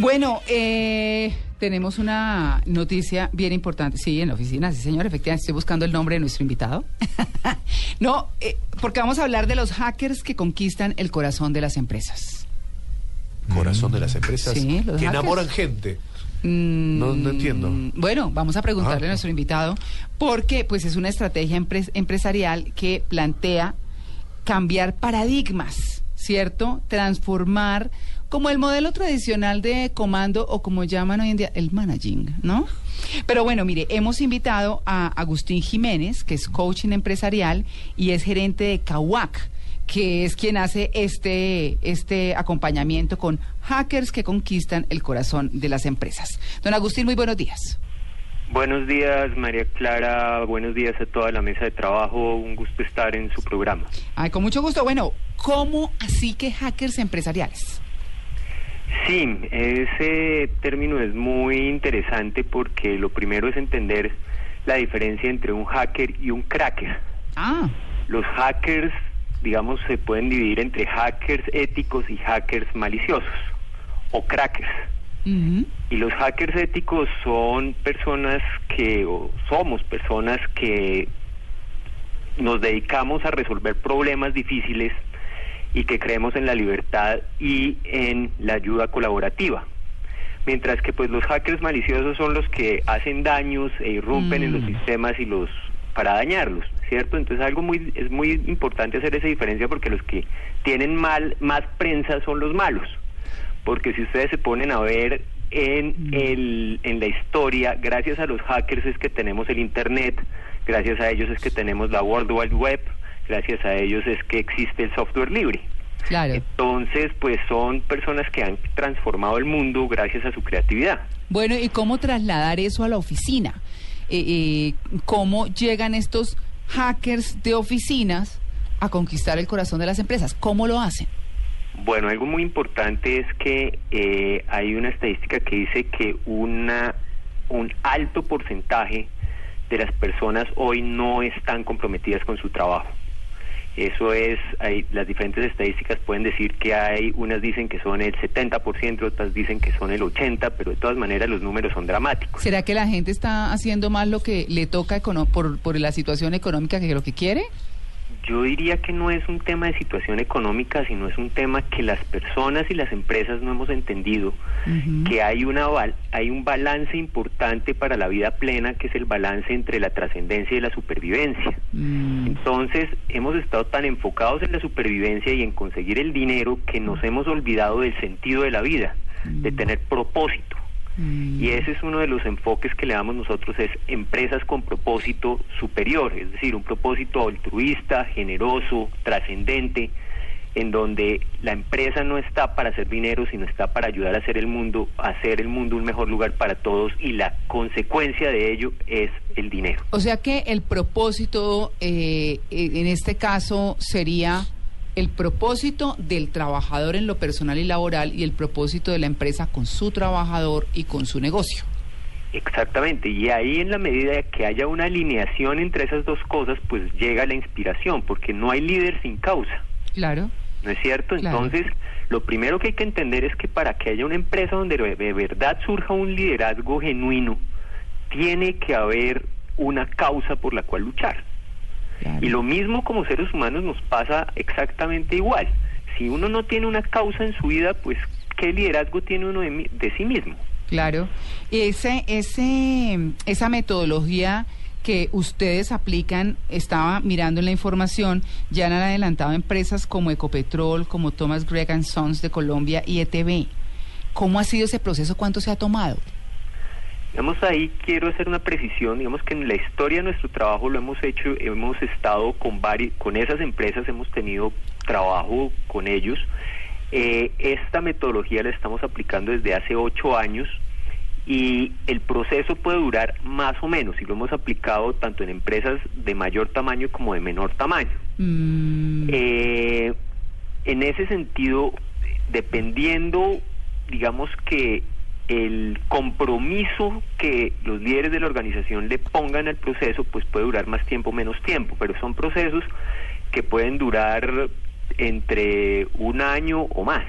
Bueno, eh, tenemos una noticia bien importante. Sí, en la oficina, sí, señor. Efectivamente, estoy buscando el nombre de nuestro invitado. no, eh, porque vamos a hablar de los hackers que conquistan el corazón de las empresas. Corazón de las empresas Sí, los que hackers. enamoran gente. Mm, No- no entiendo. Bueno, vamos a preguntarle Ah. a nuestro invitado porque pues es una estrategia empre- empresarial que plantea cambiar paradigmas, ¿cierto? Transformar como el modelo tradicional de comando o como llaman hoy en día el managing, ¿no? Pero bueno, mire, hemos invitado a Agustín Jiménez, que es coaching empresarial y es gerente de Kawak, que es quien hace este, este acompañamiento con hackers que conquistan el corazón de las empresas. Don Agustín, muy buenos días. Buenos días, María Clara. Buenos días a toda la mesa de trabajo. Un gusto estar en su programa. Ay, con mucho gusto. Bueno, ¿cómo así que hackers empresariales? Sí, ese término es muy interesante porque lo primero es entender la diferencia entre un hacker y un cracker. Ah, Los hackers, digamos, se pueden dividir entre hackers éticos y hackers maliciosos o crackers. Y los hackers éticos son personas que, o somos personas que nos dedicamos a resolver problemas difíciles y que creemos en la libertad y en la ayuda colaborativa. Mientras que pues los hackers maliciosos son los que hacen daños e irrumpen en los Mm. sistemas y los para dañarlos, ¿cierto? Entonces algo muy es muy importante hacer esa diferencia porque los que tienen mal más prensa son los malos. Porque si ustedes se ponen a ver en el en la historia, gracias a los hackers es que tenemos el internet, gracias a ellos es que tenemos la World Wide Web, gracias a ellos es que existe el software libre. claro. Entonces, pues son personas que han transformado el mundo gracias a su creatividad. Bueno, ¿y cómo trasladar eso a la oficina? Eh, eh, ¿Cómo llegan estos hackers de oficinas a conquistar el corazón de las empresas? ¿Cómo lo hacen? Bueno, algo muy importante es que eh, hay una estadística que dice que una un alto porcentaje de las personas hoy no están comprometidas con su trabajo. Eso es, hay, las diferentes estadísticas pueden decir que hay, unas dicen que son el 70%, otras dicen que son el 80%, pero de todas maneras los números son dramáticos. ¿Será que la gente está haciendo más lo que le toca por, por la situación económica que lo que quiere? Yo diría que no es un tema de situación económica, sino es un tema que las personas y las empresas no hemos entendido, que hay una hay un balance importante para la vida plena, que es el balance entre la trascendencia y la supervivencia. Mm, Entonces, hemos estado tan enfocados en la supervivencia y en conseguir el dinero que nos hemos olvidado del sentido de la vida, de tener propósito. Mm. Y ese es uno de los enfoques que le damos nosotros, es empresas con propósito superior, es decir, un propósito altruista, generoso, trascendente, en donde la empresa no está para hacer dinero, sino está para ayudar a hacer el mundo, a hacer el mundo un mejor lugar para todos y la consecuencia de ello es el dinero. O sea que el propósito eh, eh, en este caso sería el propósito del trabajador en lo personal y laboral y el propósito de la empresa con su trabajador y con su negocio. Exactamente, y ahí en la medida que haya una alineación entre esas dos cosas, pues llega la inspiración, porque no hay líder sin causa. Claro. ¿No es cierto? Claro. Entonces, lo primero que hay que entender es que para que haya una empresa donde de de verdad surja un liderazgo genuino, tiene que haber una causa por la cual luchar. Claro. Y lo mismo como seres humanos nos pasa exactamente igual. Si uno no tiene una causa en su vida, pues ¿qué liderazgo tiene uno de, mi- de sí mismo? Claro. Ese, ese, esa metodología que ustedes aplican, estaba mirando en la información, ya han adelantado empresas como Ecopetrol, como Thomas Gregg and Sons de Colombia y ETB. ¿Cómo ha sido ese proceso? ¿Cuánto se ha tomado? Digamos, ahí quiero hacer una precisión, digamos que en la historia de nuestro trabajo lo hemos hecho, hemos estado con vari- con esas empresas, hemos tenido trabajo con ellos. Eh, esta metodología la estamos aplicando desde hace ocho años y el proceso puede durar más o menos y lo hemos aplicado tanto en empresas de mayor tamaño como de menor tamaño. Mm, Eh, en ese sentido, dependiendo, digamos que el compromiso que los líderes de la organización le pongan al proceso, pues puede durar más tiempo o menos tiempo, pero son procesos que pueden durar entre un año o más.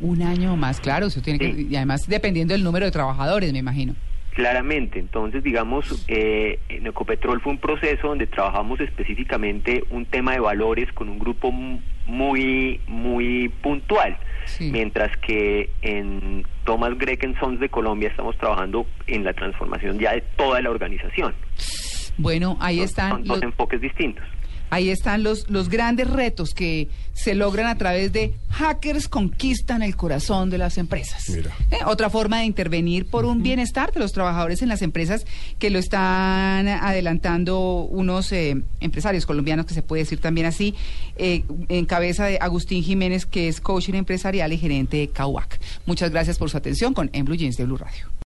un año o más, claro, eso tiene que, y además dependiendo del número de trabajadores, me imagino. Claramente, entonces digamos, eh, en Ecopetrol fue un proceso donde trabajamos específicamente un tema de valores con un grupo muy, muy puntual, Sí. mientras que en Thomas Gregg Sons de Colombia estamos trabajando en la transformación ya de toda la organización. Bueno, ahí Son- están son dos los, enfoques distintos. Ahí están los, los grandes retos que se logran a través de hackers conquistan el corazón de las empresas. Mira. Eh, Otra forma de intervenir por un bienestar de los trabajadores en las empresas que lo están adelantando unos eh, empresarios colombianos, que se puede decir también así, eh, en cabeza de Agustín Jiménez, que es coaching empresarial y gerente de CAUAC. Muchas gracias por su atención con En Blue Jeans de Blue Radio.